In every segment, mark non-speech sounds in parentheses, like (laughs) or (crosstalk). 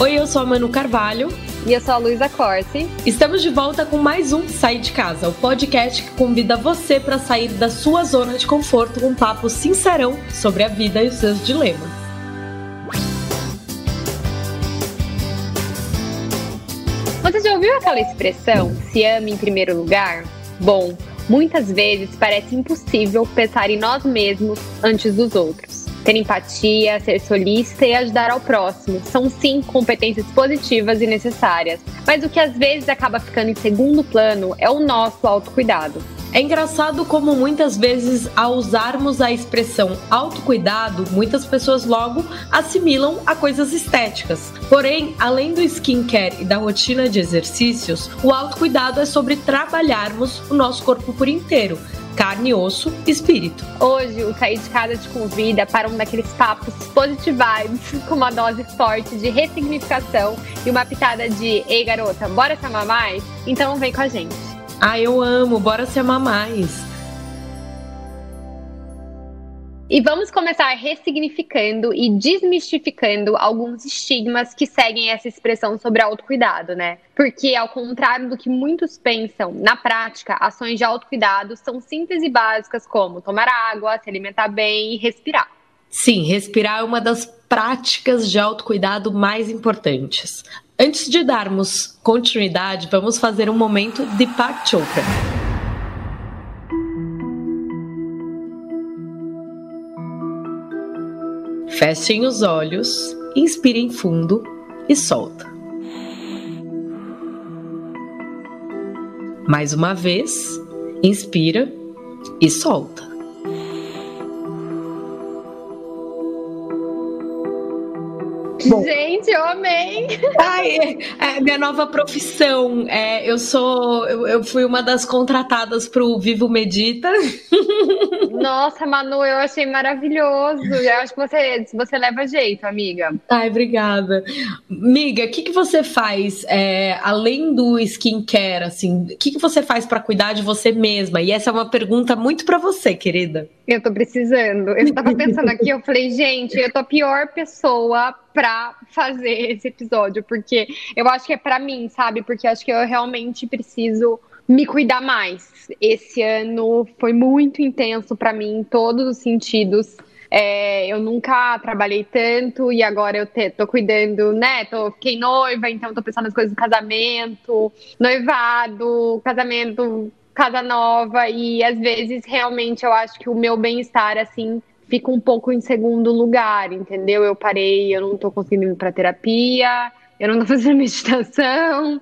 Oi, eu sou a Manu Carvalho. E eu sou a Luísa Corsi. Estamos de volta com mais um Sair de Casa, o podcast que convida você para sair da sua zona de conforto com um papo sincerão sobre a vida e os seus dilemas. Você já ouviu aquela expressão, se ama em primeiro lugar? Bom, muitas vezes parece impossível pensar em nós mesmos antes dos outros. Ter empatia, ser solícita e ajudar ao próximo são sim competências positivas e necessárias, mas o que às vezes acaba ficando em segundo plano é o nosso autocuidado. É engraçado como muitas vezes, ao usarmos a expressão autocuidado, muitas pessoas logo assimilam a coisas estéticas. Porém, além do skincare e da rotina de exercícios, o autocuidado é sobre trabalharmos o nosso corpo por inteiro, carne, osso, espírito. Hoje, o Sair de Casa te convida para um daqueles papos positive vibes, (laughs) com uma dose forte de ressignificação e uma pitada de Ei garota, bora se amar mais? Então vem com a gente. Ah, eu amo, bora se amar mais. E vamos começar ressignificando e desmistificando alguns estigmas que seguem essa expressão sobre autocuidado, né? Porque, ao contrário do que muitos pensam, na prática, ações de autocuidado são simples e básicas como tomar água, se alimentar bem e respirar. Sim, respirar é uma das práticas de autocuidado mais importantes. Antes de darmos continuidade, vamos fazer um momento de Pak Chopra. Fechem os olhos, inspirem fundo e solta. Mais uma vez, inspira e solta. Bom, Gente, eu amei! Ai, é, minha nova profissão. É, eu sou. Eu, eu, fui uma das contratadas pro Vivo Medita. Nossa, Manu, eu achei maravilhoso. Eu acho que você, você leva jeito, amiga. Ai, obrigada. Amiga, o que, que você faz é, além do skincare? Assim, o que, que você faz para cuidar de você mesma? E essa é uma pergunta muito para você, querida. Eu tô precisando. Eu tava pensando aqui, eu falei, gente, eu tô a pior pessoa pra fazer esse episódio, porque eu acho que é para mim, sabe? Porque acho que eu realmente preciso me cuidar mais. Esse ano foi muito intenso para mim em todos os sentidos. É, eu nunca trabalhei tanto e agora eu te, tô cuidando, né? Tô, fiquei noiva, então tô pensando nas coisas do casamento, noivado, casamento casa nova e às vezes realmente eu acho que o meu bem-estar assim fica um pouco em segundo lugar, entendeu? Eu parei, eu não tô conseguindo ir para terapia, eu não tô (laughs) fazendo meditação,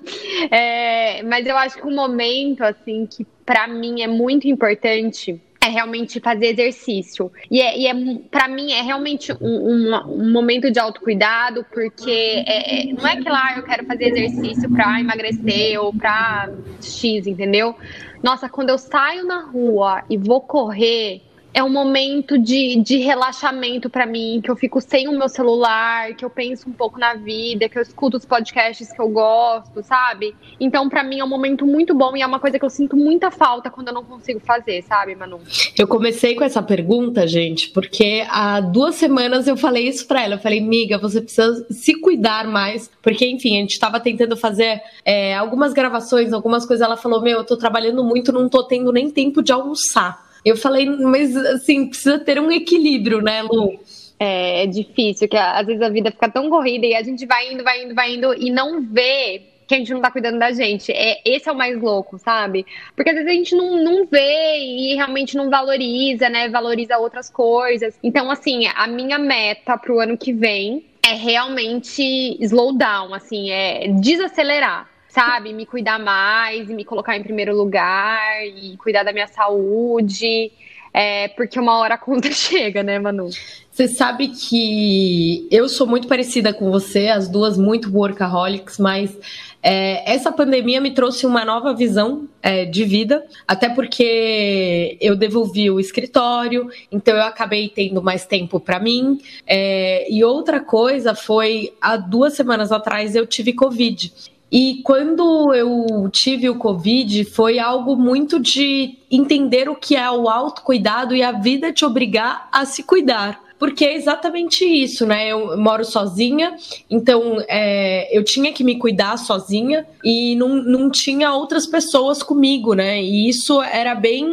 é, mas eu acho que um momento assim que para mim é muito importante é realmente fazer exercício. E, é, e é para mim é realmente um, um, um, momento de autocuidado, porque é, é, não é que lá eu quero fazer exercício para emagrecer ou para X, entendeu? Nossa, quando eu saio na rua e vou correr, é um momento de, de relaxamento para mim, que eu fico sem o meu celular, que eu penso um pouco na vida, que eu escuto os podcasts que eu gosto, sabe? Então, para mim, é um momento muito bom e é uma coisa que eu sinto muita falta quando eu não consigo fazer, sabe, Manu? Eu comecei com essa pergunta, gente, porque há duas semanas eu falei isso pra ela. Eu falei, miga, você precisa se cuidar mais, porque, enfim, a gente tava tentando fazer é, algumas gravações, algumas coisas. Ela falou, meu, eu tô trabalhando muito, não tô tendo nem tempo de almoçar. Eu falei, mas assim, precisa ter um equilíbrio, né, Lu? É, é difícil, que às vezes a vida fica tão corrida e a gente vai indo, vai indo, vai indo e não vê que a gente não tá cuidando da gente. É, esse é o mais louco, sabe? Porque às vezes a gente não, não vê e realmente não valoriza, né? Valoriza outras coisas. Então, assim, a minha meta pro ano que vem é realmente slow down, assim, é desacelerar sabe, me cuidar mais e me colocar em primeiro lugar e cuidar da minha saúde. É, porque uma hora a conta (laughs) chega, né, Manu? Você sabe que eu sou muito parecida com você, as duas muito workaholics, mas é, essa pandemia me trouxe uma nova visão é, de vida, até porque eu devolvi o escritório, então eu acabei tendo mais tempo para mim. É, e outra coisa foi, há duas semanas atrás eu tive Covid. E quando eu tive o Covid, foi algo muito de entender o que é o autocuidado e a vida te obrigar a se cuidar. Porque é exatamente isso, né? Eu moro sozinha, então é, eu tinha que me cuidar sozinha e não, não tinha outras pessoas comigo, né? E isso era bem.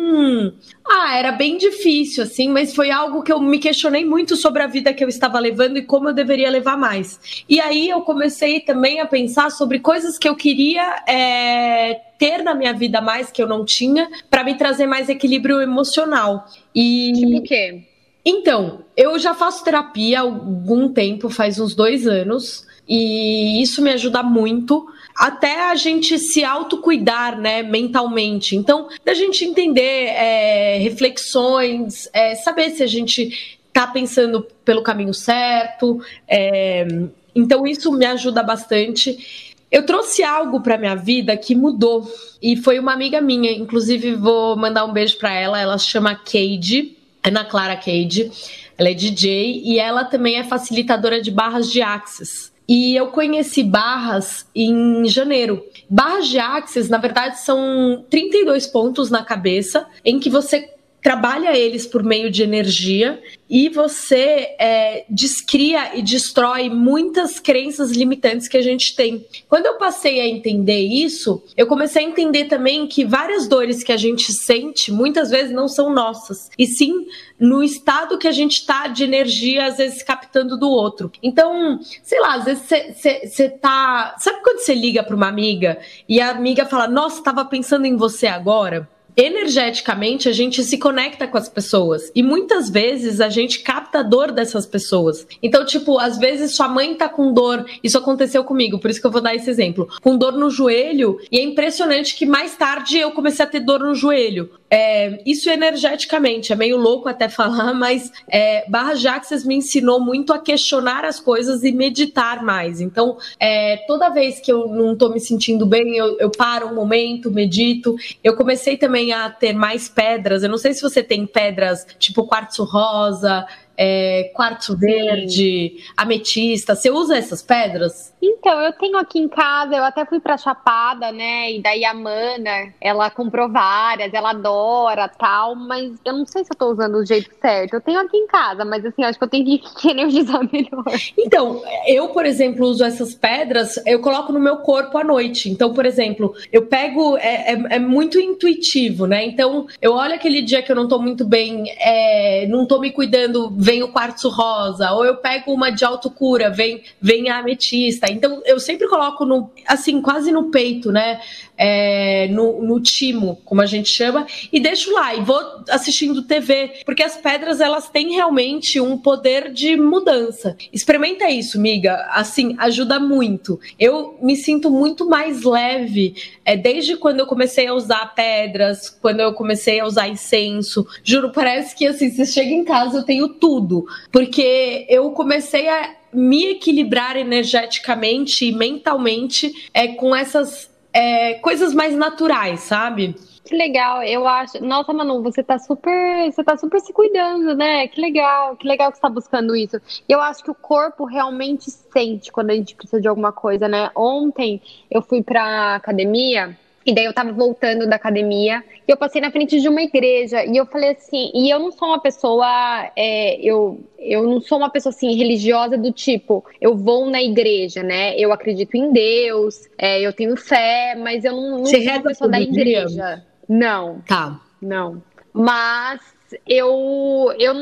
Ah, era bem difícil, assim, mas foi algo que eu me questionei muito sobre a vida que eu estava levando e como eu deveria levar mais. E aí eu comecei também a pensar sobre coisas que eu queria é, ter na minha vida mais que eu não tinha, para me trazer mais equilíbrio emocional. E... Tipo o quê? Então, eu já faço terapia há algum tempo, faz uns dois anos, e isso me ajuda muito até a gente se autocuidar, né, mentalmente. Então, da gente entender é, reflexões, é, saber se a gente tá pensando pelo caminho certo. É, então, isso me ajuda bastante. Eu trouxe algo para minha vida que mudou e foi uma amiga minha, inclusive vou mandar um beijo para ela. Ela se chama Cade Ana Clara Cade. Ela é DJ e ela também é facilitadora de barras de Axis. E eu conheci barras em janeiro. Barras de Axis, na verdade, são 32 pontos na cabeça em que você trabalha eles por meio de energia e você é, descria e destrói muitas crenças limitantes que a gente tem. Quando eu passei a entender isso, eu comecei a entender também que várias dores que a gente sente muitas vezes não são nossas, e sim no estado que a gente está de energia, às vezes captando do outro. Então, sei lá, às vezes você tá. Sabe quando você liga para uma amiga e a amiga fala: Nossa, estava pensando em você agora? Energeticamente a gente se conecta com as pessoas e muitas vezes a gente capta a dor dessas pessoas. Então, tipo, às vezes sua mãe tá com dor, isso aconteceu comigo, por isso que eu vou dar esse exemplo, com dor no joelho, e é impressionante que mais tarde eu comecei a ter dor no joelho. É, isso energeticamente, é meio louco até (laughs) falar, mas é, Barra Jaxes me ensinou muito a questionar as coisas e meditar mais. Então, é, toda vez que eu não tô me sentindo bem, eu, eu paro um momento, medito. Eu comecei também a ter mais pedras. Eu não sei se você tem pedras tipo quartzo rosa, é, quartzo verde, ametista. Você usa essas pedras? Então, eu tenho aqui em casa, eu até fui pra Chapada, né? E daí a Mana, ela comprou várias, ela adora tal, mas eu não sei se eu tô usando do jeito certo. Eu tenho aqui em casa, mas assim, acho que eu tenho que (laughs) energizar melhor. Então, eu, por exemplo, uso essas pedras, eu coloco no meu corpo à noite. Então, por exemplo, eu pego, é, é, é muito intuitivo, né? Então, eu olho aquele dia que eu não tô muito bem, é, não tô me cuidando vem o quartzo rosa, ou eu pego uma de autocura, vem, vem a ametista. Então eu sempre coloco no, assim, quase no peito, né? É, no, no timo, como a gente chama, e deixo lá e vou assistindo TV, porque as pedras elas têm realmente um poder de mudança. Experimenta isso, miga, assim, ajuda muito. Eu me sinto muito mais leve é, desde quando eu comecei a usar pedras, quando eu comecei a usar incenso. Juro, parece que assim, você chega em casa, eu tenho tudo porque eu comecei a me equilibrar energeticamente e mentalmente é, com essas é, coisas mais naturais, sabe? Que legal, eu acho. Nossa, Manu, você tá super. Você tá super se cuidando, né? Que legal, que legal que você tá buscando isso. Eu acho que o corpo realmente sente quando a gente precisa de alguma coisa, né? Ontem eu fui pra academia e daí eu tava voltando da academia e eu passei na frente de uma igreja e eu falei assim, e eu não sou uma pessoa, é, eu, eu não sou uma pessoa assim religiosa do tipo, eu vou na igreja, né? Eu acredito em Deus, é, eu tenho fé, mas eu não, não sou uma pessoa da igreja. Dia? Não. Tá. Não. Mas eu, eu,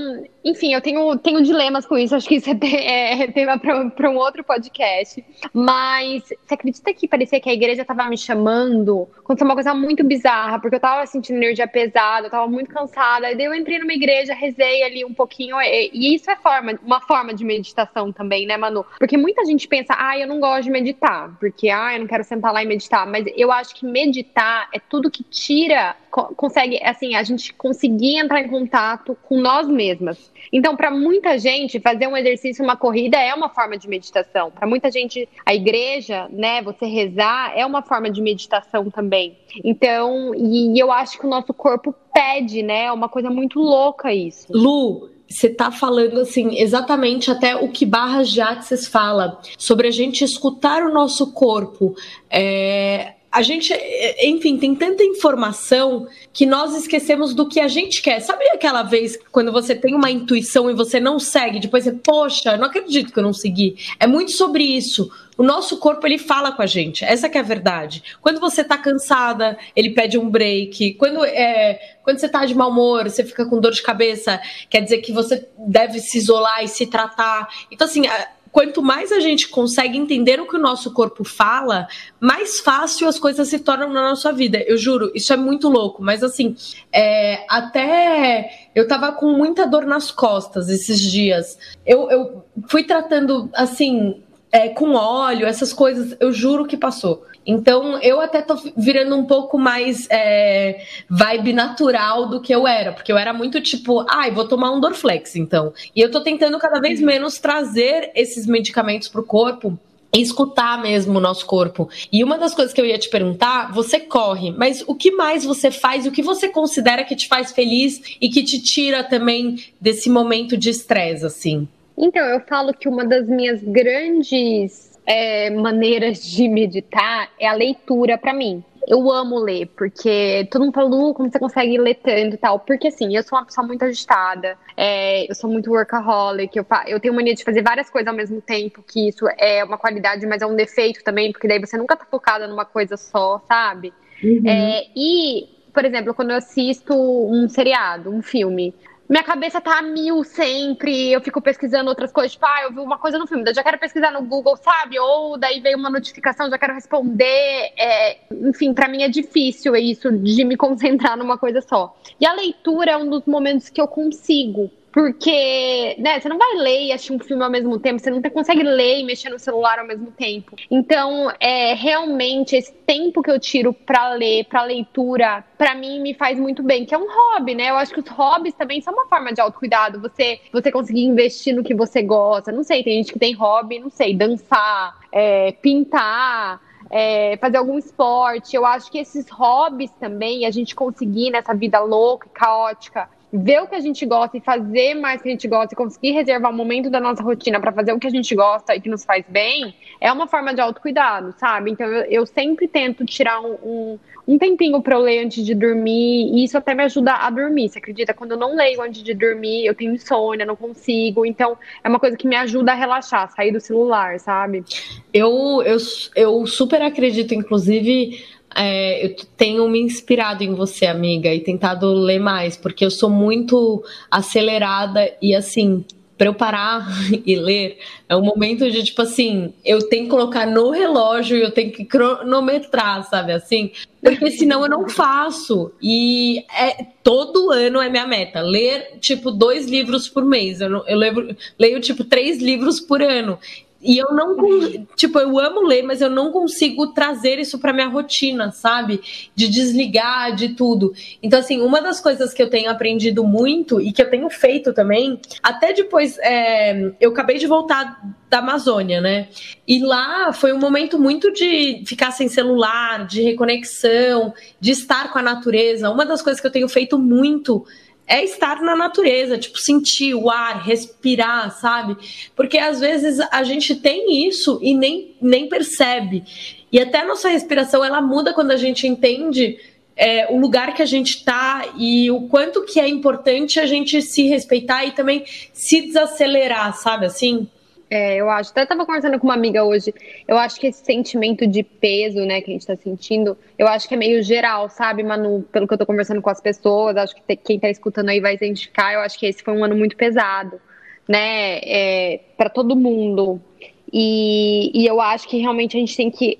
enfim, eu tenho, tenho dilemas com isso. Acho que isso é, é tema para um outro podcast. Mas você acredita que parecia que a igreja estava me chamando? Aconteceu uma coisa muito bizarra, porque eu estava sentindo energia pesada, eu estava muito cansada. E daí eu entrei numa igreja, rezei ali um pouquinho. E, e, isso é forma, uma forma de meditação também, né, Manu? Porque muita gente pensa, ah, eu não gosto de meditar, porque ah, eu não quero sentar lá e meditar. Mas eu acho que meditar é tudo que tira, consegue, assim, a gente conseguir entrar em contato com nós mesmas. Então, para muita gente, fazer um exercício, uma corrida é uma forma de meditação. Para muita gente, a igreja, né, você rezar é uma forma de meditação também. Então, e eu acho que o nosso corpo pede, né? É uma coisa muito louca isso. Lu, você está falando assim exatamente até o que Barras de Axis fala sobre a gente escutar o nosso corpo. É, a gente, enfim, tem tanta informação que nós esquecemos do que a gente quer. Sabe aquela vez quando você tem uma intuição e você não segue, depois você, poxa, não acredito que eu não segui. É muito sobre isso. O nosso corpo ele fala com a gente. Essa é a verdade. Quando você tá cansada, ele pede um break. Quando é, quando você tá de mau humor, você fica com dor de cabeça, quer dizer que você deve se isolar e se tratar. Então assim, quanto mais a gente consegue entender o que o nosso corpo fala, mais fácil as coisas se tornam na nossa vida. Eu juro, isso é muito louco, mas assim, é, até eu tava com muita dor nas costas esses dias. Eu, eu fui tratando, assim, é, com óleo, essas coisas, eu juro que passou. Então, eu até tô virando um pouco mais é, vibe natural do que eu era, porque eu era muito tipo, ai, ah, vou tomar um Dorflex, então. E eu tô tentando cada vez menos trazer esses medicamentos pro corpo e escutar mesmo o nosso corpo. E uma das coisas que eu ia te perguntar, você corre, mas o que mais você faz? O que você considera que te faz feliz e que te tira também desse momento de estresse, assim? Então, eu falo que uma das minhas grandes é, maneiras de meditar é a leitura para mim. Eu amo ler, porque todo mundo fala, Lu, como você consegue ler tanto e tal? Porque assim, eu sou uma pessoa muito agitada, é, eu sou muito workaholic, eu, eu tenho mania de fazer várias coisas ao mesmo tempo, que isso é uma qualidade, mas é um defeito também, porque daí você nunca tá focada numa coisa só, sabe? Uhum. É, e, por exemplo, quando eu assisto um seriado, um filme, minha cabeça tá a mil sempre, eu fico pesquisando outras coisas, tipo, ah, eu vi uma coisa no filme, daí já quero pesquisar no Google, sabe? Ou daí veio uma notificação, já quero responder. É, enfim, para mim é difícil isso de me (laughs) concentrar numa coisa só. E a leitura é um dos momentos que eu consigo porque, né, você não vai ler e assistir um filme ao mesmo tempo, você não consegue ler e mexer no celular ao mesmo tempo. Então, é realmente esse tempo que eu tiro para ler, para leitura, para mim me faz muito bem, que é um hobby, né? Eu acho que os hobbies também são uma forma de autocuidado. Você você conseguir investir no que você gosta. Não sei, tem gente que tem hobby, não sei, dançar, é, pintar, é, fazer algum esporte. Eu acho que esses hobbies também, a gente conseguir nessa vida louca e caótica, ver o que a gente gosta e fazer mais o que a gente gosta e conseguir reservar um momento da nossa rotina para fazer o que a gente gosta e que nos faz bem, é uma forma de autocuidado, sabe? Então eu, eu sempre tento tirar um, um, um tempinho para eu ler antes de dormir e isso até me ajuda a dormir. Você acredita? Quando eu não leio antes de dormir, eu tenho insônia, não consigo. Então é uma coisa que me ajuda a relaxar, sair do celular, sabe? Eu, eu, eu super acredito, inclusive é, eu tenho me inspirado em você, amiga, e tentado ler mais, porque eu sou muito acelerada e assim, para eu parar (laughs) e ler, é um momento de tipo assim, eu tenho que colocar no relógio e eu tenho que cronometrar, sabe assim? Porque senão eu não (laughs) faço. E é, todo ano é minha meta. Ler, tipo, dois livros por mês. Eu, eu leio, leio, tipo, três livros por ano. E eu não, tipo, eu amo ler, mas eu não consigo trazer isso para minha rotina, sabe? De desligar de tudo. Então, assim, uma das coisas que eu tenho aprendido muito e que eu tenho feito também, até depois, é, eu acabei de voltar da Amazônia, né? E lá foi um momento muito de ficar sem celular, de reconexão, de estar com a natureza. Uma das coisas que eu tenho feito muito é estar na natureza, tipo, sentir o ar, respirar, sabe? Porque às vezes a gente tem isso e nem, nem percebe. E até nossa respiração ela muda quando a gente entende é, o lugar que a gente está e o quanto que é importante a gente se respeitar e também se desacelerar, sabe assim? É, eu acho. Até estava conversando com uma amiga hoje. Eu acho que esse sentimento de peso, né, que a gente está sentindo, eu acho que é meio geral, sabe, Manu? Pelo que eu estou conversando com as pessoas, acho que quem está escutando aí vai identificar. Eu acho que esse foi um ano muito pesado, né, é, para todo mundo. E, e eu acho que realmente a gente tem que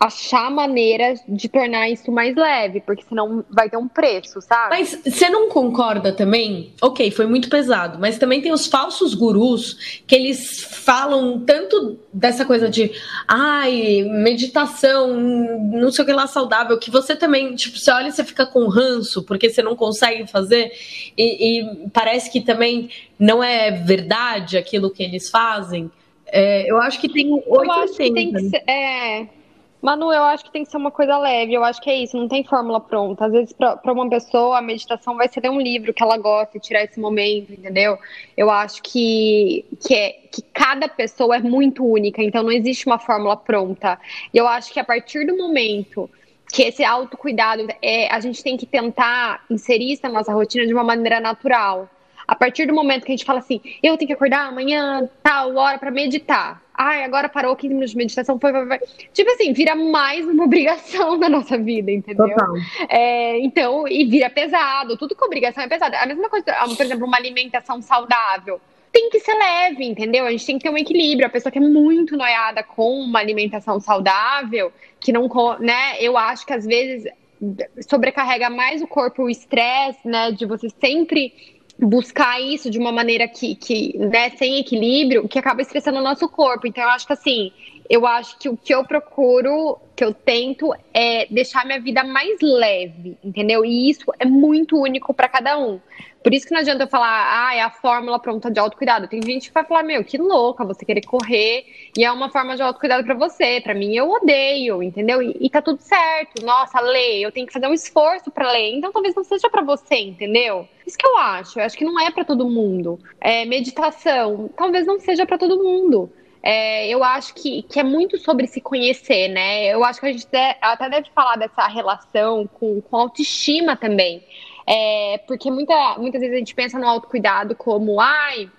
achar maneiras de tornar isso mais leve, porque senão vai ter um preço, sabe? Mas você não concorda também? Ok, foi muito pesado, mas também tem os falsos gurus que eles falam tanto dessa coisa de ai, meditação, não sei o que lá saudável, que você também, tipo, você olha e você fica com ranço porque você não consegue fazer e, e parece que também não é verdade aquilo que eles fazem. É, eu acho que tem oito Eu acho que tem que ser, é Manu, eu acho que tem que ser uma coisa leve, eu acho que é isso, não tem fórmula pronta. Às vezes, para uma pessoa, a meditação vai ser ler um livro que ela gosta e tirar esse momento, entendeu? Eu acho que, que, é, que cada pessoa é muito única, então não existe uma fórmula pronta. E eu acho que a partir do momento que esse autocuidado, é, a gente tem que tentar inserir isso na nossa rotina de uma maneira natural. A partir do momento que a gente fala assim, eu tenho que acordar amanhã, tal hora para meditar. Ai, agora parou 15 minutos de meditação, foi, foi, foi. Tipo assim, vira mais uma (laughs) obrigação na nossa vida, entendeu? Total. É, então, e vira pesado. Tudo com obrigação é pesado. A mesma coisa, por exemplo, uma alimentação saudável tem que ser leve, entendeu? A gente tem que ter um equilíbrio. A pessoa que é muito noiada com uma alimentação saudável, que não, né? Eu acho que às vezes sobrecarrega mais o corpo o estresse, né? De você sempre buscar isso de uma maneira que, que né, sem equilíbrio, que acaba estressando o nosso corpo. Então, eu acho que assim, eu acho que o que eu procuro, que eu tento, é deixar minha vida mais leve, entendeu? E isso é muito único para cada um. Por isso que não adianta eu falar, ah, é a fórmula pronta de autocuidado. Tem gente que vai falar, meu, que louca você querer correr e é uma forma de autocuidado para você. Para mim, eu odeio, entendeu? E, e tá tudo certo. Nossa, ler, eu tenho que fazer um esforço para ler. Então talvez não seja para você, entendeu? Isso que eu acho. Eu acho que não é para todo mundo. É, meditação, talvez não seja para todo mundo. É, eu acho que, que é muito sobre se conhecer, né? Eu acho que a gente até deve falar dessa relação com, com autoestima também. É, porque muita, muitas vezes a gente pensa no autocuidado como, ai,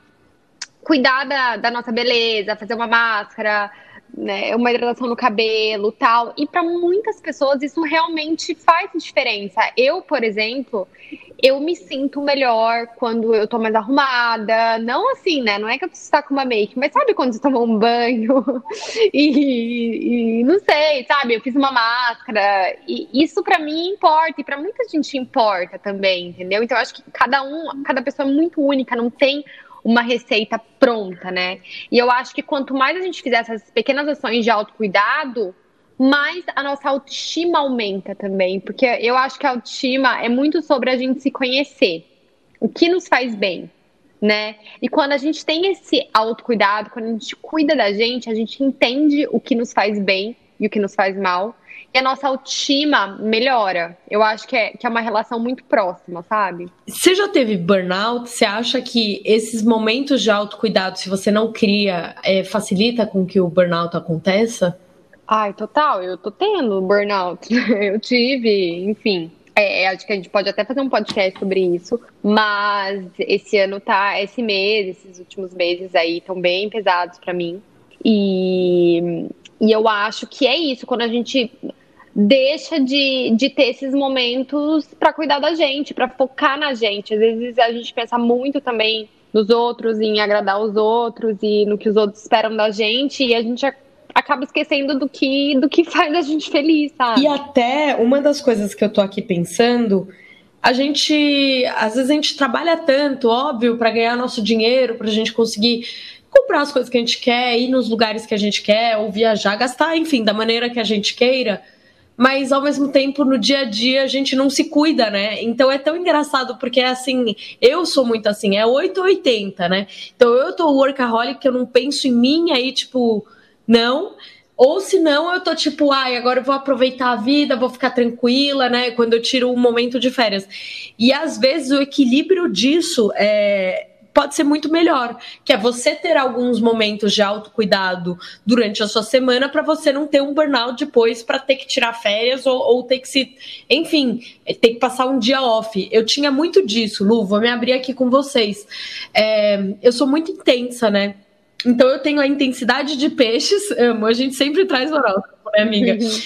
cuidar da, da nossa beleza, fazer uma máscara, né, uma hidratação no cabelo, tal. E para muitas pessoas isso realmente faz diferença. Eu, por exemplo, eu me sinto melhor quando eu tô mais arrumada. Não assim, né? Não é que eu preciso estar com uma make, mas sabe quando você tomou um banho (laughs) e, e, não sei, sabe? Eu fiz uma máscara. E isso para mim importa e para muita gente importa também, entendeu? Então eu acho que cada um, cada pessoa é muito única, não tem uma receita pronta, né? E eu acho que quanto mais a gente fizer essas pequenas ações de autocuidado, mais a nossa autoestima aumenta também, porque eu acho que a autoestima é muito sobre a gente se conhecer, o que nos faz bem, né? E quando a gente tem esse autocuidado, quando a gente cuida da gente, a gente entende o que nos faz bem e o que nos faz mal, e a nossa autoestima melhora. Eu acho que é, que é uma relação muito próxima, sabe? Você já teve burnout? Você acha que esses momentos de autocuidado, se você não cria, é, facilita com que o burnout aconteça? Ai, total, eu tô tendo burnout. (laughs) Eu tive, enfim. É, acho que a gente pode até fazer um podcast sobre isso, mas esse ano tá, esse mês, esses últimos meses aí estão bem pesados para mim. E, e eu acho que é isso, quando a gente deixa de, de ter esses momentos para cuidar da gente, para focar na gente. Às vezes a gente pensa muito também nos outros, em agradar os outros e no que os outros esperam da gente, e a gente acaba esquecendo do que, do que faz a gente feliz, sabe? E até uma das coisas que eu tô aqui pensando, a gente, às vezes a gente trabalha tanto, óbvio, para ganhar nosso dinheiro, pra gente conseguir comprar as coisas que a gente quer, ir nos lugares que a gente quer, ou viajar, gastar, enfim, da maneira que a gente queira. Mas ao mesmo tempo, no dia a dia, a gente não se cuida, né? Então é tão engraçado, porque é assim, eu sou muito assim, é 8 ou 80, né? Então eu tô workaholic, que eu não penso em mim, aí, tipo, não. Ou se não, eu tô tipo, ai, agora eu vou aproveitar a vida, vou ficar tranquila, né? Quando eu tiro um momento de férias. E às vezes o equilíbrio disso é, pode ser muito melhor, que é você ter alguns momentos de autocuidado durante a sua semana para você não ter um burnout depois para ter que tirar férias ou, ou, ter que se, enfim, ter que passar um dia off. Eu tinha muito disso, Lu, vou me abrir aqui com vocês. É, eu sou muito intensa, né? Então eu tenho a intensidade de peixes, (laughs) amo, a gente sempre traz horóscopo, né, amiga? Uhum.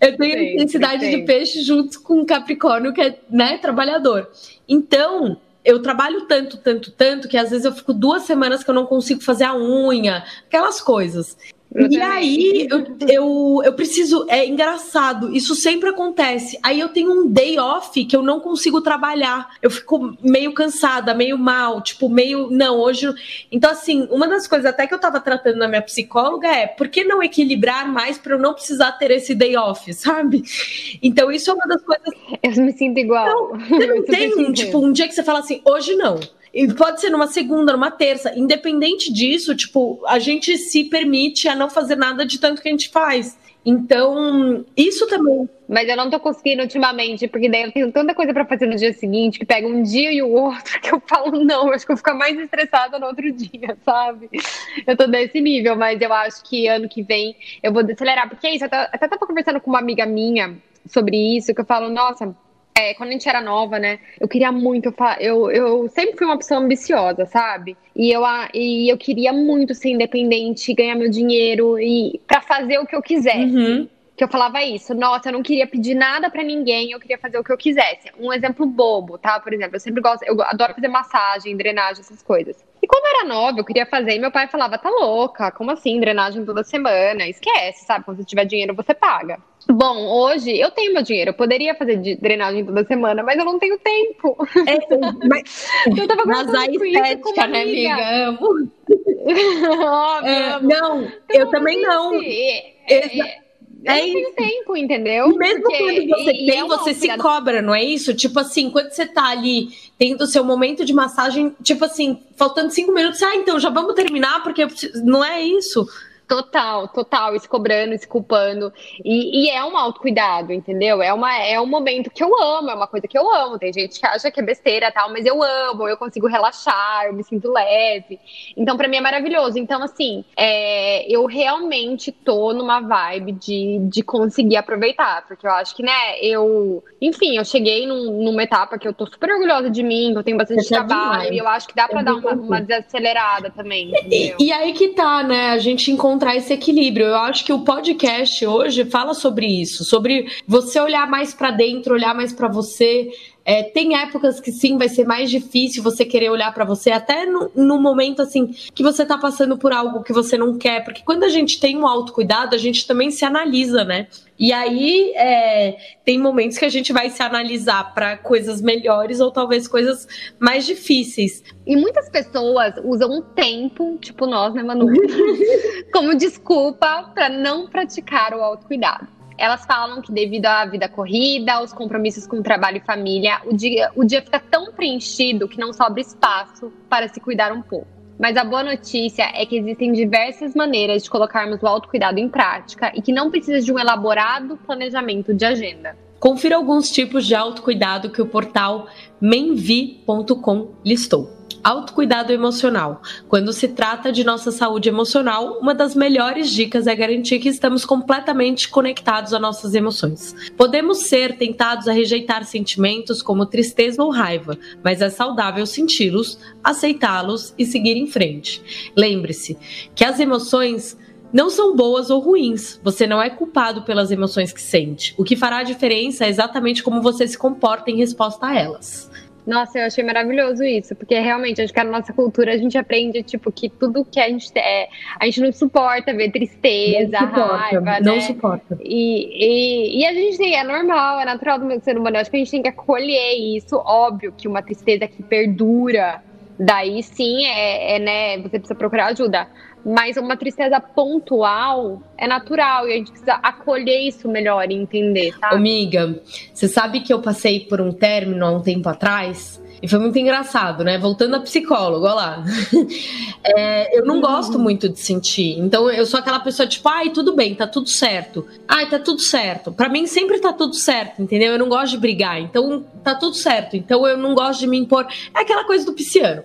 Eu tenho a intensidade de peixe junto com Capricórnio, que é né, trabalhador. Então, eu trabalho tanto, tanto, tanto, que às vezes eu fico duas semanas que eu não consigo fazer a unha, aquelas coisas. E aí eu, eu, eu, preciso. É engraçado, isso sempre acontece. Aí eu tenho um day off que eu não consigo trabalhar. Eu fico meio cansada, meio mal, tipo, meio. Não, hoje. Então, assim, uma das coisas até que eu tava tratando na minha psicóloga é por que não equilibrar mais para eu não precisar ter esse day off, sabe? Então, isso é uma das coisas. Eu me sinto igual. Não, você (laughs) não tem, tipo, um dia que você fala assim, hoje não. E pode ser numa segunda, numa terça. Independente disso, tipo, a gente se permite a não fazer nada de tanto que a gente faz. Então, isso também. Mas eu não tô conseguindo ultimamente, porque daí eu tenho tanta coisa para fazer no dia seguinte que pega um dia e o outro (laughs) que eu falo, não, acho que eu vou ficar mais estressada no outro dia, (laughs) sabe? Eu tô nesse nível, mas eu acho que ano que vem eu vou decelerar, porque é isso, eu até tava conversando com uma amiga minha sobre isso, que eu falo, nossa, é, quando a gente era nova, né? Eu queria muito. Eu, eu sempre fui uma pessoa ambiciosa, sabe? E eu, e eu queria muito ser independente, ganhar meu dinheiro e para fazer o que eu quisesse. Uhum. Que eu falava isso, nossa, eu não queria pedir nada para ninguém, eu queria fazer o que eu quisesse. Um exemplo bobo, tá? Por exemplo, eu sempre gosto, eu adoro fazer massagem, drenagem, essas coisas. E quando eu era nova, eu queria fazer, e meu pai falava, tá louca, como assim, drenagem toda semana? Esquece, sabe? Quando você tiver dinheiro, você paga. Bom, hoje eu tenho meu dinheiro, eu poderia fazer drenagem toda semana, mas eu não tenho tempo. É, mas, (laughs) eu tava mas a estética, né, amiga? (laughs) Óbvio, é, não, eu, eu também não. É, é, eu tenho tempo, entendeu? E mesmo Porque, quando você e, tem, e é você se cobra, não é isso? Tipo assim, quando você tá ali tendo o seu momento de massagem, tipo assim, faltando cinco minutos, ah, então já vamos terminar, porque não é isso. Total, total, se cobrando, se culpando. E, e, é um autocuidado, entendeu? É, uma, é um momento que eu amo, é uma coisa que eu amo. Tem gente que acha que é besteira tal, mas eu amo, eu consigo relaxar, eu me sinto leve. Então, para mim é maravilhoso. Então, assim, é, eu realmente tô numa vibe de, de conseguir aproveitar, porque eu acho que, né, eu. Enfim, eu cheguei num, numa etapa que eu tô super orgulhosa de mim, que eu tenho bastante Você trabalho, e eu acho que dá pra dar uma, uma desacelerada também. E, e aí que tá, né? A gente encontra encontrar esse equilíbrio. Eu acho que o podcast hoje fala sobre isso, sobre você olhar mais para dentro, olhar mais para você, é, tem épocas que sim vai ser mais difícil você querer olhar para você, até no, no, momento assim que você tá passando por algo que você não quer, porque quando a gente tem um autocuidado, a gente também se analisa, né? E aí é, tem momentos que a gente vai se analisar para coisas melhores ou talvez coisas mais difíceis. E muitas pessoas usam um tempo, tipo nós, né, Manu, (laughs) como desculpa para não praticar o autocuidado. Elas falam que devido à vida corrida, aos compromissos com trabalho e família, o dia, o dia fica tão preenchido que não sobra espaço para se cuidar um pouco. Mas a boa notícia é que existem diversas maneiras de colocarmos o autocuidado em prática e que não precisa de um elaborado planejamento de agenda. Confira alguns tipos de autocuidado que o portal menvi.com listou. Autocuidado emocional. Quando se trata de nossa saúde emocional, uma das melhores dicas é garantir que estamos completamente conectados a nossas emoções. Podemos ser tentados a rejeitar sentimentos como tristeza ou raiva, mas é saudável senti-los, aceitá-los e seguir em frente. Lembre-se que as emoções não são boas ou ruins. Você não é culpado pelas emoções que sente. O que fará a diferença é exatamente como você se comporta em resposta a elas. Nossa, eu achei maravilhoso isso, porque realmente acho que na nossa cultura a gente aprende, tipo, que tudo que a gente é, a gente não suporta ver tristeza, não suporta, raiva, né? Não suporta. E, e, e, a gente tem, é normal, é natural do ser humano. Eu acho que a gente tem que acolher isso. Óbvio que uma tristeza que perdura, daí sim é, é né, você precisa procurar ajuda mas uma tristeza pontual é natural e a gente precisa acolher isso melhor e entender, sabe? Amiga, você sabe que eu passei por um término há um tempo atrás? E foi muito engraçado, né? Voltando a psicólogo, olha lá. (laughs) É, eu não gosto muito de sentir. Então eu sou aquela pessoa tipo, ai, tudo bem, tá tudo certo. Ai, tá tudo certo. Para mim sempre tá tudo certo, entendeu? Eu não gosto de brigar. Então tá tudo certo. Então eu não gosto de me impor. É aquela coisa do pisciano.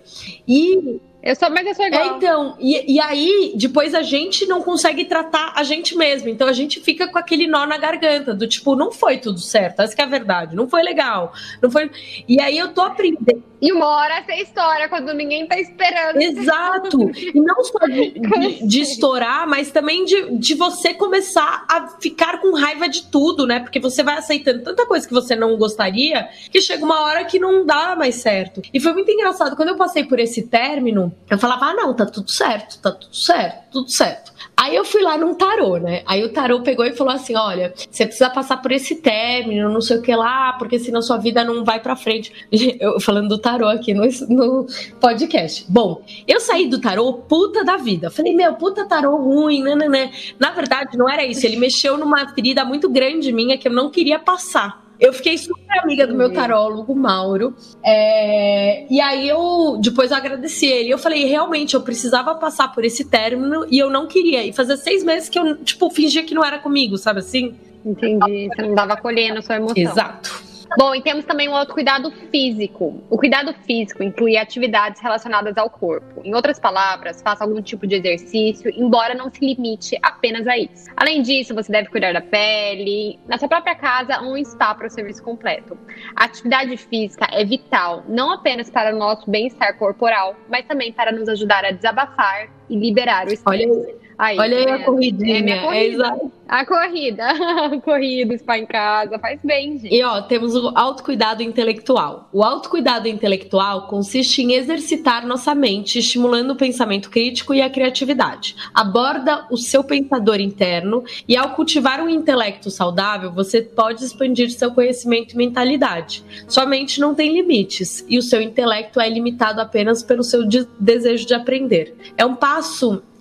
E eu sou, mas eu sou igual. É, então, e, e aí, depois a gente não consegue tratar a gente mesmo. Então a gente fica com aquele nó na garganta, do tipo, não foi tudo certo, essa é a verdade, não foi legal. Não foi. E aí eu tô aprendendo. E uma hora essa história, quando ninguém tá esperando. Exato. E não só de, de, de, estourar, mas também de, de você começar a ficar com raiva de tudo, né? Porque você vai aceitando tanta coisa que você não gostaria, que chega uma hora que não dá mais certo. E foi muito engraçado. Quando eu passei por esse término, eu falava, ah, não, tá tudo certo, tá tudo certo, tudo certo. Aí eu fui lá num tarô, né? Aí o tarô pegou e falou assim: olha, você precisa passar por esse término, não sei o que lá, porque senão sua vida não vai pra frente. (laughs) Eu falando do tarô aqui no, no podcast. Bom, eu saí do tarô puta da vida. Falei, meu, puta tarô ruim, né, né, né. Na verdade, não era isso. Ele mexeu numa ferida muito grande minha que eu não queria passar Eu fiquei super amiga do meu tarólogo, Mauro. É, e aí eu depois eu agradeci ele. Eu falei, realmente, eu precisava passar por esse término e eu não queria. E fazia seis meses que eu, tipo, fingia que não era comigo, sabe assim? Entendi. Você não dava acolhendo a sua emoção. Exato. Bom, e temos também um autocuidado físico. O cuidado físico inclui atividades relacionadas ao corpo. Em outras palavras, faça algum tipo de exercício, embora não se limite apenas a isso. Além disso, você deve cuidar da pele, na sua própria casa ou em spa para o serviço completo. A atividade física é vital, não apenas para o nosso bem-estar corporal, mas também para nos ajudar a desabafar e liberar o estresse. Aí, Olha aí a é, corridinha. É minha corrida. É a corrida. a (laughs) corrida, spa em casa, faz bem, gente. E ó, temos o autocuidado intelectual. O autocuidado intelectual consiste em exercitar nossa mente, estimulando o pensamento crítico e a criatividade. Aborda o seu pensador interno e ao cultivar um intelecto saudável, você pode expandir seu conhecimento e mentalidade. Sua mente não tem limites e o seu intelecto é limitado apenas pelo seu de desejo de aprender. É um passo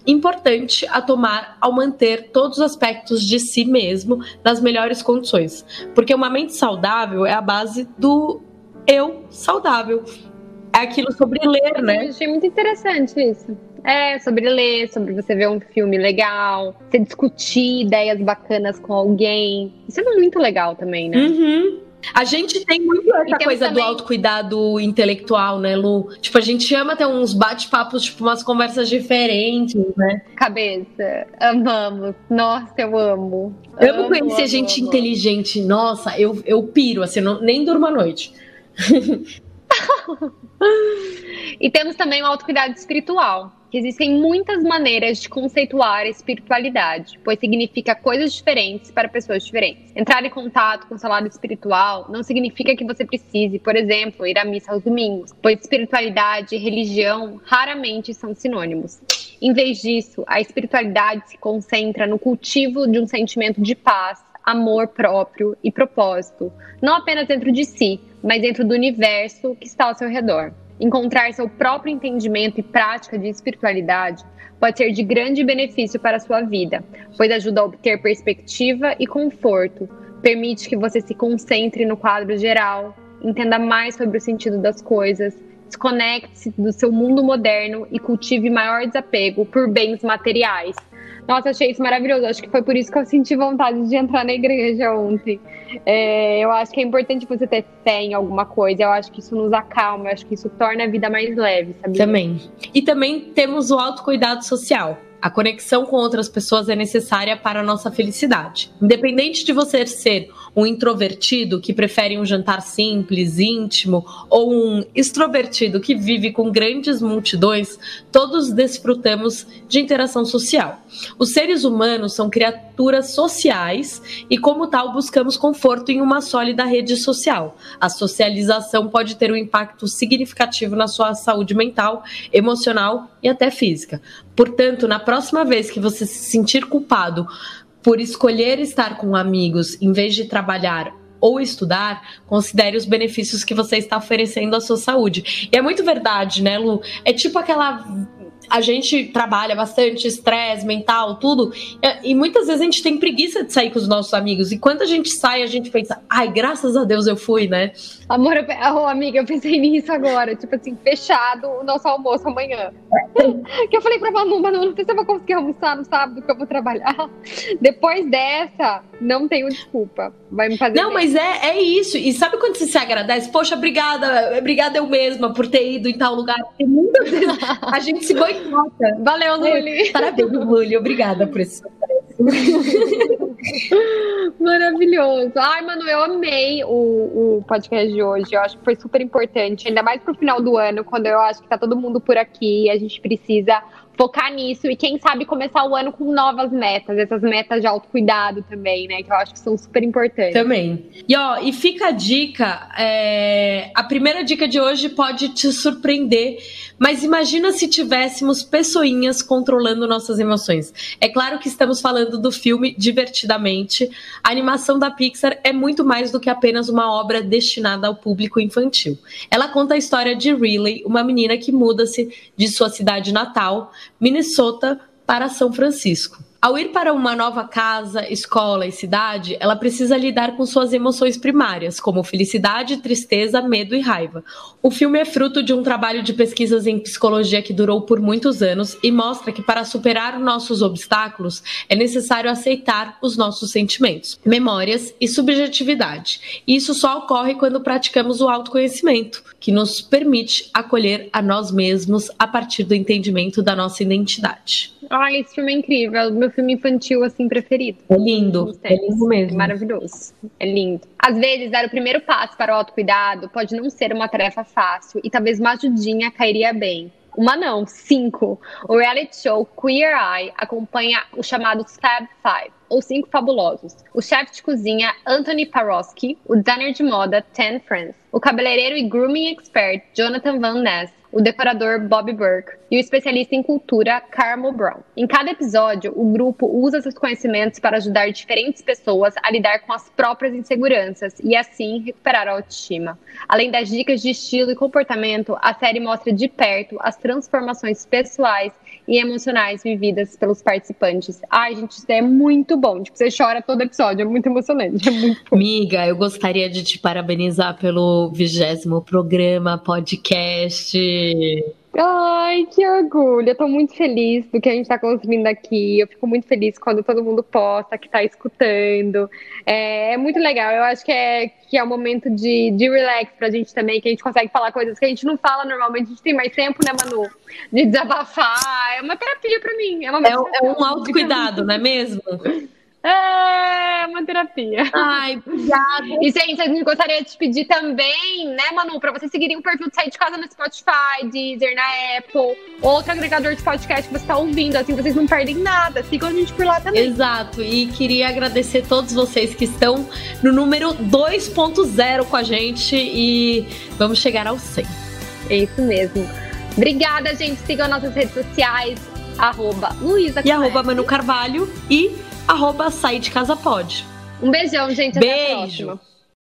importante a tomar ao manter todos os aspectos de si mesmo nas melhores condições. Porque uma mente saudável é a base do eu saudável. É aquilo sobre ler, né? Eu achei muito interessante isso. É, sobre ler, sobre você ver um filme legal, você discutir ideias bacanas com alguém. Isso é muito legal também, né? Uhum. A gente tem muito essa coisa também... do autocuidado intelectual, né, Lu? Tipo, a gente ama ter uns bate-papos, tipo, umas conversas diferentes, né? Cabeça, amamos. Nossa, eu amo. Eu amo conhecer amo, gente amo. inteligente. Nossa, eu, eu piro, assim, não, nem durmo à noite. (laughs) e temos também o autocuidado espiritual que existem muitas maneiras de conceituar a espiritualidade, pois significa coisas diferentes para pessoas diferentes. Entrar em contato com o seu lado espiritual não significa que você precise, por exemplo, ir à missa aos domingos, pois espiritualidade e religião raramente são sinônimos. Em vez disso, a espiritualidade se concentra no cultivo de um sentimento de paz, amor próprio e propósito, não apenas dentro de si, mas dentro do universo que está ao seu redor. Encontrar seu próprio entendimento e prática de espiritualidade pode ser de grande benefício para a sua vida, pois ajuda a obter perspectiva e conforto, permite que você se concentre no quadro geral, entenda mais sobre o sentido das coisas, desconecte-se do seu mundo moderno e cultive maior desapego por bens materiais, nossa, achei isso maravilhoso. Acho que foi por isso que eu senti vontade de entrar na igreja ontem. É, eu acho que é importante você ter fé em alguma coisa. Eu acho que isso nos acalma. Eu acho que isso torna a vida mais leve, sabe? Também. E também temos o autocuidado social. A conexão com outras pessoas é necessária para a nossa felicidade. Independente de você ser um introvertido que prefere um jantar simples, íntimo, ou um extrovertido que vive com grandes multidões, todos desfrutamos de interação social. Os seres humanos são criaturas sociais e, como tal, buscamos conforto em uma sólida rede social. A socialização pode ter um impacto significativo na sua saúde mental, emocional e até física. Portanto, na próxima vez que você se sentir culpado por escolher estar com amigos em vez de trabalhar ou estudar, considere os benefícios que você está oferecendo à sua saúde. E é muito verdade, né, Lu? É tipo aquela a gente trabalha bastante, estresse mental, tudo. E muitas vezes a gente tem preguiça de sair com os nossos amigos. E quando a gente sai, a gente pensa, ai, graças a Deus eu fui, né? Amor, eu, oh, amiga, eu pensei nisso agora. Tipo assim, fechado o nosso almoço amanhã. (laughs) que eu falei pra Manu, Manu, não sei se eu vou conseguir almoçar no sábado que eu vou trabalhar. (laughs) Depois dessa, não tenho desculpa. Vai me fazer. Não, bem. mas é, é isso. E sabe quando você se agradece? Poxa, obrigada, obrigada eu mesma por ter ido em tal lugar. Tem muitas vezes a gente se boicota Valeu, Luli. (laughs) Parabéns, Luli. Obrigada por esse (laughs) Maravilhoso. Ai, mano, eu amei o, o podcast de hoje. Eu acho que foi super importante, ainda mais pro final do ano, quando eu acho que tá todo mundo por aqui e a gente precisa focar nisso e quem sabe começar o ano com novas metas, essas metas de autocuidado também, né? Que eu acho que são super importantes. Também. E ó, e fica a dica, é... a primeira dica de hoje pode te surpreender, mas imagina se tivéssemos pessoinhas controlando nossas emoções. É claro que estamos falando do filme Divertidamente. A animação da Pixar é muito mais do que apenas uma obra destinada ao público infantil. Ela conta a história de Riley, uma menina que muda-se de sua cidade natal, Minnesota, para São Francisco. Ao ir para uma nova casa, escola e cidade, ela precisa lidar com suas emoções primárias, como felicidade, tristeza, medo e raiva. O filme é fruto de um trabalho de pesquisas em psicologia que durou por muitos anos e mostra que para superar nossos obstáculos é necessário aceitar os nossos sentimentos, memórias e subjetividade. E isso só ocorre quando praticamos o autoconhecimento, que nos permite acolher a nós mesmos a partir do entendimento da nossa identidade. Ai, esse filme é incrível. Meu filme infantil, assim, preferido. É lindo. É lindo mesmo. É maravilhoso. É lindo. Às vezes, dar o primeiro passo para o autocuidado pode não ser uma tarefa fácil e talvez uma ajudinha cairia bem. Uma não, cinco. O reality show Queer Eye acompanha o chamado Fab Five, ou Cinco Fabulosos. O chefe de cozinha Anthony Parosky, o designer de moda Ten Friends, o cabeleireiro e grooming expert Jonathan Van Ness, o decorador Bob Burke e o especialista em cultura Carmel Brown. Em cada episódio, o grupo usa seus conhecimentos para ajudar diferentes pessoas a lidar com as próprias inseguranças e assim recuperar a autoestima. Além das dicas de estilo e comportamento, a série mostra de perto as transformações pessoais e emocionais vividas pelos participantes. Ai, gente, isso é muito bom. Tipo, você chora todo episódio, é muito emocionante. (laughs) É muito bom. Miga, eu gostaria de te parabenizar pelo vigésimo programa, podcast. Ai, que orgulho! Eu tô muito feliz do que a gente tá conseguindo aqui. Eu fico muito feliz quando todo mundo posta, que tá escutando. É, é muito legal. Eu acho que é, que é um momento de, de relax pra gente também, que a gente consegue falar coisas que a gente não fala normalmente. A gente tem mais tempo, né, Manu? De desabafar. É uma terapia pra mim. É, uma é, é um autocuidado, não é mesmo? É uma terapia. Ai, obrigada. E, gente, a gente gostaria de te pedir também, né, Manu, pra vocês seguirem o perfil de Sair de Casa no Spotify, Deezer, na Apple, outro agregador de podcast que você tá ouvindo, assim, vocês não perdem nada. Sigam a gente por lá também. Exato. E queria agradecer todos vocês que estão no número 2.0 com a gente e vamos chegar ao 100. É isso mesmo. Obrigada, gente. Sigam nossas redes sociais, arroba Luísa E arroba Manu Carvalho e arroba Sair de Casa Pode. Um beijão, gente. Beijo.